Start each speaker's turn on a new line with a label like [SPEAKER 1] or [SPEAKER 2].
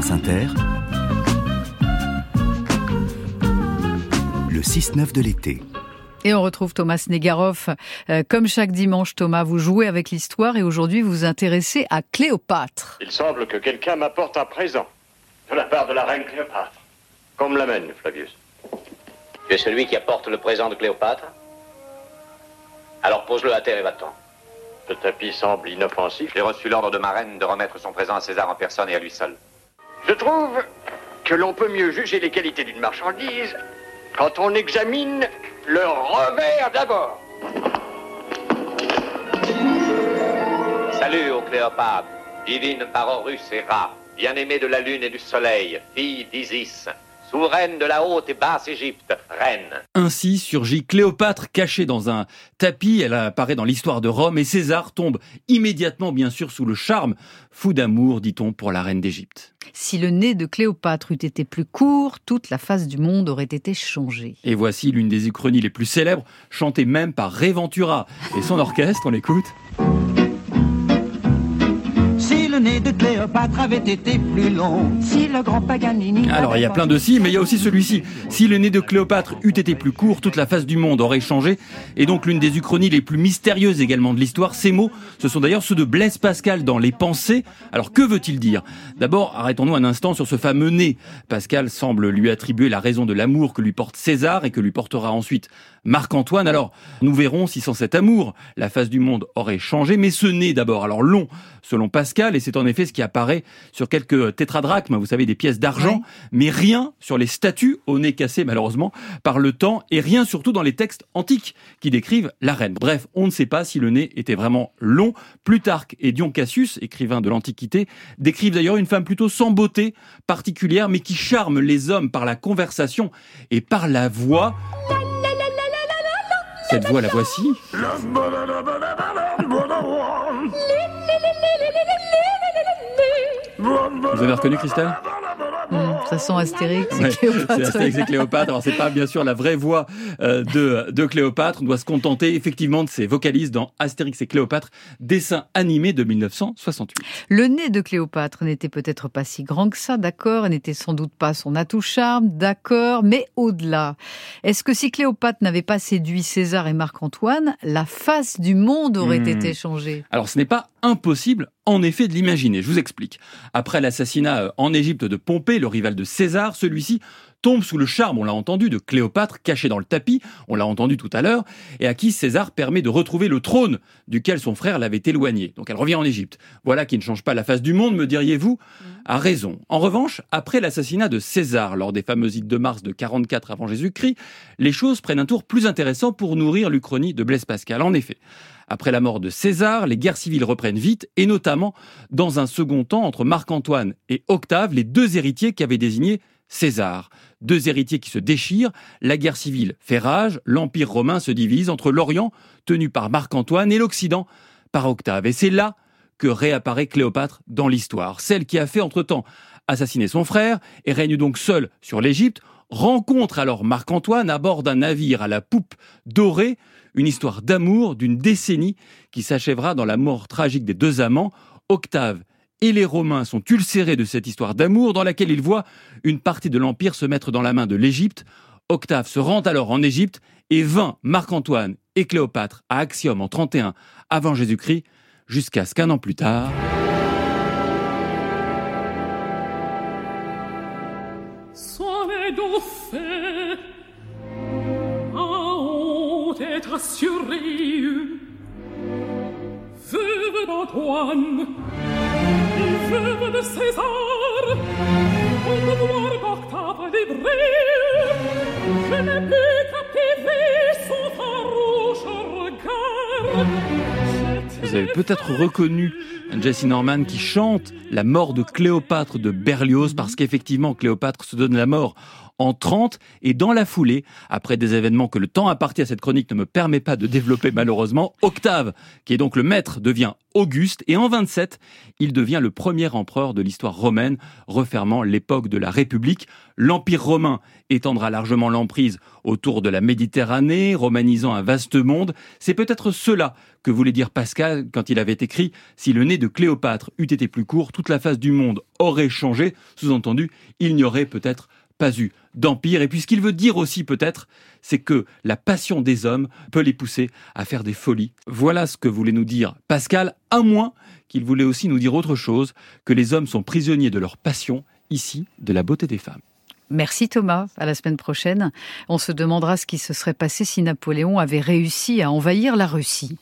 [SPEAKER 1] France Inter, le 6-9 de l'été.
[SPEAKER 2] Et on retrouve Thomas Negaroff. Euh, comme chaque dimanche, Thomas, vous jouez avec l'histoire et aujourd'hui vous vous intéressez à Cléopâtre.
[SPEAKER 3] Il semble que quelqu'un m'apporte un présent de la part de la reine Cléopâtre. Qu'on me l'amène, Flavius.
[SPEAKER 4] Tu es celui qui apporte le présent de Cléopâtre Alors pose-le à terre et va-t'en.
[SPEAKER 3] Ce tapis semble inoffensif.
[SPEAKER 4] J'ai reçu l'ordre de ma reine de remettre son présent à César en personne et à lui seul.
[SPEAKER 3] Je trouve que l'on peut mieux juger les qualités d'une marchandise quand on examine le revers d'abord.
[SPEAKER 4] Salut, ô Cléopâtre, divine par Horus et Ra, bien-aimée de la lune et du soleil, fille d'Isis, souveraine de la haute et basse Égypte, reine.
[SPEAKER 5] Ainsi surgit Cléopâtre cachée dans un tapis, elle apparaît dans l'histoire de Rome et César tombe immédiatement bien sûr sous le charme, fou d'amour dit-on pour la reine d'Égypte.
[SPEAKER 2] Si le nez de Cléopâtre eût été plus court, toute la face du monde aurait été changée.
[SPEAKER 5] Et voici l'une des uchronies les plus célèbres, chantée même par Réventura et son orchestre, on l'écoute.
[SPEAKER 6] Si le nez de Cléopâtre avait été plus long, si le grand Paganini.
[SPEAKER 5] Alors il y a plein de si, mais il y a aussi celui-ci. Si le nez de Cléopâtre eût été plus court, toute la face du monde aurait changé. Et donc l'une des uchronies les plus mystérieuses également de l'histoire, ces mots, ce sont d'ailleurs ceux de Blaise Pascal dans Les Pensées. Alors que veut-il dire? D'abord, arrêtons-nous un instant sur ce fameux nez. Pascal semble lui attribuer la raison de l'amour que lui porte César et que lui portera ensuite Marc-Antoine. Alors, nous verrons si sans cet amour, la face du monde aurait changé. Mais ce nez d'abord, alors long, selon Pascal, et c'est en effet ce qui apparaît sur quelques tétradrachmes, vous savez, des pièces d'argent, mais rien sur les statues au nez cassé malheureusement par le temps, et rien surtout dans les textes antiques qui décrivent la reine. Bref, on ne sait pas si le nez était vraiment long. Plutarque et Dion Cassius, écrivains de l'Antiquité, décrivent d'ailleurs une femme plutôt sans beauté particulière, mais qui charme les hommes par la conversation et par la voix. Cette voix, la voici. Vous avez reconnu Christelle?
[SPEAKER 2] Ça sent Astérix et Cléopâtre.
[SPEAKER 5] C'est Astérix et Cléopâtre. Alors c'est pas bien sûr la vraie voix euh, de, de Cléopâtre. On doit se contenter effectivement de ses vocalises dans Astérix et Cléopâtre, dessin animé de 1968.
[SPEAKER 2] Le nez de Cléopâtre n'était peut-être pas si grand que ça, d'accord, et n'était sans doute pas son atout charme, d'accord, mais au-delà. Est-ce que si Cléopâtre n'avait pas séduit César et Marc-Antoine, la face du monde aurait
[SPEAKER 5] Hmm.
[SPEAKER 2] été changée?
[SPEAKER 5] Alors ce n'est pas impossible en effet de l'imaginer. Je vous explique. Après l'assassinat euh, en Égypte de Pompée, le rival de César, celui-ci tombe sous le charme, on l'a entendu, de Cléopâtre cachée dans le tapis, on l'a entendu tout à l'heure, et à qui César permet de retrouver le trône duquel son frère l'avait éloigné. Donc elle revient en Égypte. Voilà qui ne change pas la face du monde, me diriez-vous A raison. En revanche, après l'assassinat de César lors des fameuses ides de mars de 44 avant Jésus-Christ, les choses prennent un tour plus intéressant pour nourrir l'Uchronie de Blaise Pascal. En effet, après la mort de César, les guerres civiles reprennent vite, et notamment dans un second temps entre Marc-Antoine et Octave, les deux héritiers qui avaient désigné César. Deux héritiers qui se déchirent, la guerre civile fait rage, l'Empire romain se divise entre l'Orient, tenu par Marc-Antoine, et l'Occident, par Octave. Et c'est là que réapparaît Cléopâtre dans l'histoire, celle qui a fait entre-temps assassiner son frère et règne donc seule sur l'Égypte, rencontre alors Marc-Antoine à bord d'un navire à la poupe dorée, une histoire d'amour d'une décennie qui s'achèvera dans la mort tragique des deux amants. Octave et les Romains sont ulcérés de cette histoire d'amour dans laquelle ils voient une partie de l'Empire se mettre dans la main de l'Égypte. Octave se rend alors en Égypte et vainc Marc-Antoine et Cléopâtre à Axiom en 31 avant Jésus-Christ, jusqu'à ce qu'un an plus tard,
[SPEAKER 7] honte être assuré Veuve d'Antoine et veuve de César Au devoir d'Octave d'Hébreu Je n'ai pu captiver son farouche regard.
[SPEAKER 5] Vous avez peut-être reconnu Jesse Norman qui chante la mort de Cléopâtre de Berlioz parce qu'effectivement Cléopâtre se donne la mort en 30 et dans la foulée, après des événements que le temps imparti à cette chronique ne me permet pas de développer malheureusement, Octave, qui est donc le maître, devient Auguste et en 27, il devient le premier empereur de l'histoire romaine, refermant l'époque de la République. L'Empire romain étendra largement l'emprise autour de la Méditerranée, romanisant un vaste monde. C'est peut-être cela que voulait dire Pascal quand il avait écrit Si le nez de Cléopâtre eût été plus court, toute la face du monde aurait changé. Sous-entendu, il n'y aurait peut-être pas eu d'empire. Et puis ce qu'il veut dire aussi peut-être, c'est que la passion des hommes peut les pousser à faire des folies. Voilà ce que voulait nous dire Pascal, à moins qu'il voulait aussi nous dire autre chose, que les hommes sont prisonniers de leur passion, ici, de la beauté des femmes.
[SPEAKER 2] Merci Thomas, à la semaine prochaine. On se demandera ce qui se serait passé si Napoléon avait réussi à envahir la Russie.